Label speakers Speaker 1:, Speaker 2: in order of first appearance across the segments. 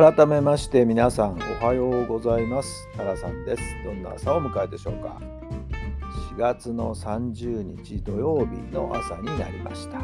Speaker 1: 改めまして皆さんおはようございます。タラさんです。どんな朝を迎えでしょうか。4月の30日土曜日の朝になりました。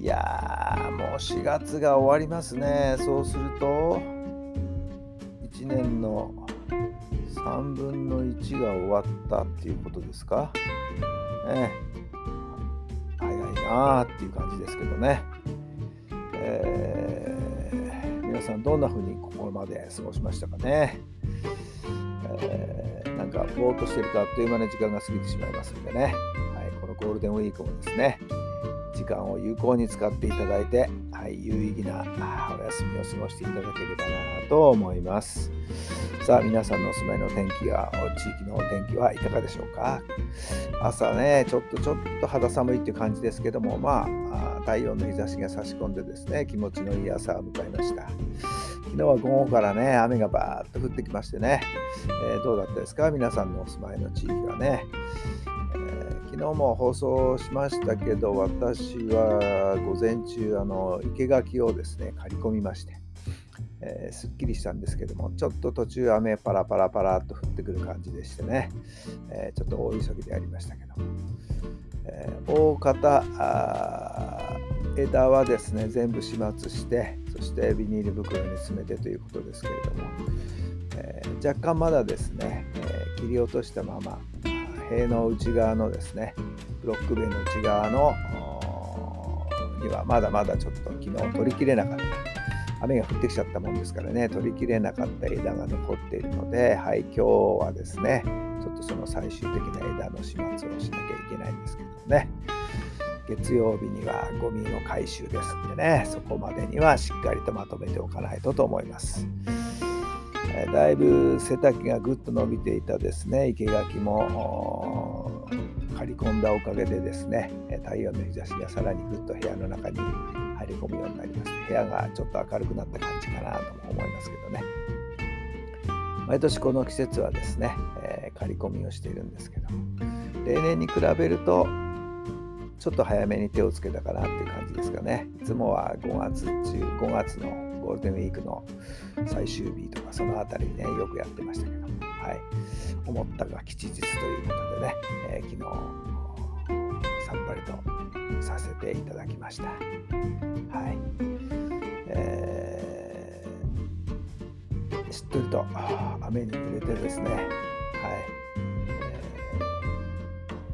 Speaker 1: いやーもう4月が終わりますね。そうすると1年の3分の1が終わったっていうことですか？ね早いなーっていう感じですけどね、えーさんどんな風にここまで過ごしましたかね、えー、なんかぼーっとしてるとあっという間に時間が過ぎてしまいますんでね、はい、このゴールデンウィークもですね時間を有効に使っていただいて、はい、有意義なお休みを過ごしていただければなと思います。さあ、皆さんのお住まいの天気や地域のお天気はいかがでしょうか？朝ね、ちょっとちょっと肌寒いっていう感じですけども、まあ、太陽の日差しが差し込んでですね、気持ちのいい朝を迎えました。昨日は午後からね、雨がバーッと降ってきましてね、えー、どうだったですか？皆さんのお住まいの地域はね。えー、昨日も放送しましたけど、私は午前中、あの生垣をですね、刈り込みまして、えー、すっきりしたんですけども、ちょっと途中雨パラパラパラっと降ってくる感じでしてね、えー、ちょっと大急ぎでやりましたけど、えー、大方枝はですね、全部始末して、そしてビニール袋に詰めてということですけれども、え若干まだですね、え切り落としたまま、塀の内側のですね、ブロック塀の内側のにはまだまだちょっと昨日取りきれなかった。雨が降ってきちゃったもんですからね、取りきれなかった枝が残っているので、はい、今日はですね、ちょっとその最終的な枝の始末をしなきゃいけないんですけどね、月曜日にはゴミの回収ですんでね、そこまでにはしっかりとまとめておかないとと思います。えだいぶ背丈がぐっと伸びていたですね、生垣も刈り込んだおかげでですね、太陽の日差しがさらにぐっと部屋の中に入り込むようになりまして部屋がちょっと明るくなった感じかなとも思いますけどね。毎年この季節はですね、えー、刈り込みをしているんですけど例年に比べるとちょっと早めに手をつけたかなっていう感じですかね。いつもは5月中5月のゴールデンウィークの最終日とかその辺りねよくやってましたけどはい。思ったが吉日ということでね、えー、昨日さっぱりとさせていただきました。はい。えー、しっとりと雨に濡れてですね、はい。え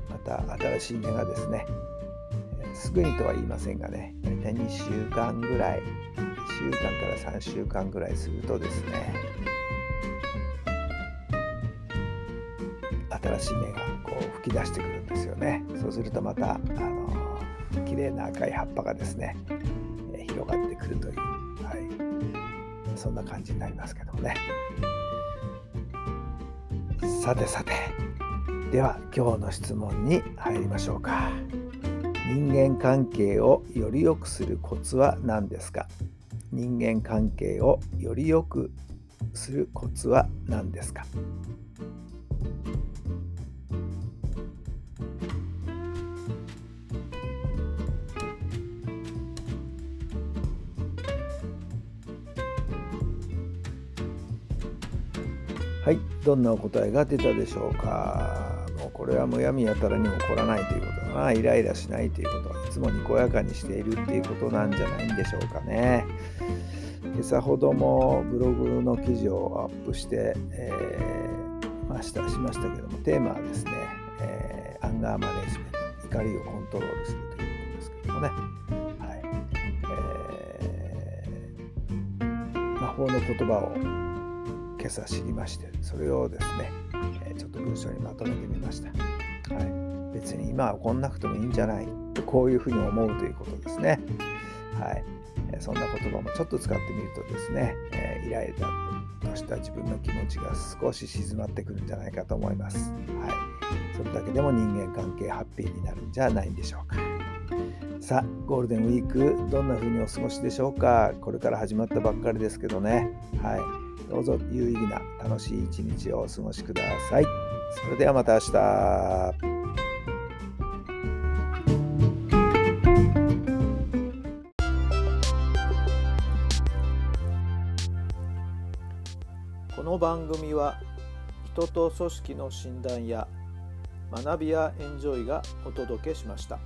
Speaker 1: ー、また新しい芽がですね、すぐにとは言いませんがね、大体2週間ぐらい、2週間から3週間ぐらいするとですね、新しい芽がこう吹き出してくるんですよね。そうするとまた、あの綺麗な赤い葉っぱがですね、広がってくるという、はい、そんな感じになりますけどもね。さてさて、では今日の質問に入りましょうか。人間関係をより良くするコツは何ですか？人間関係をより良くするコツは何ですか？はい、どんなお答えが出たでしょうか。もうこれはむやみやたらに起こらないということだな。イライラしないということはいつもにこやかにしているっていうことなんじゃないんでしょうかね。今朝ほどもブログの記事をアップして、えー、ましたしましたけども、テーマはですね、えー、アンガーマネジメント、怒りをコントロールするということですけどもね。はいえー、魔法の言葉を朝知りましてそれをですね、えちょっと文章にまとめてみました。はい別に今はこんなくてもいいんじゃないとこういうふうに思うということですね。はい、そんな言葉もちょっと使ってみるとですね、え、イライラとした自分の気持ちが少し静まってくるんじゃないかと思います。はい、それだけでも人間関係ハッピーになるんじゃないんでしょうか。さあ、ゴールデンウィーク、どんな風にお過ごしでしょうか。これから始まったばっかりですけどね。はい。どうぞ有意義な楽しい一日をお過ごしください。それではまた明日。この番組は人と組織の診断や学びやエンジョイがお届けしました。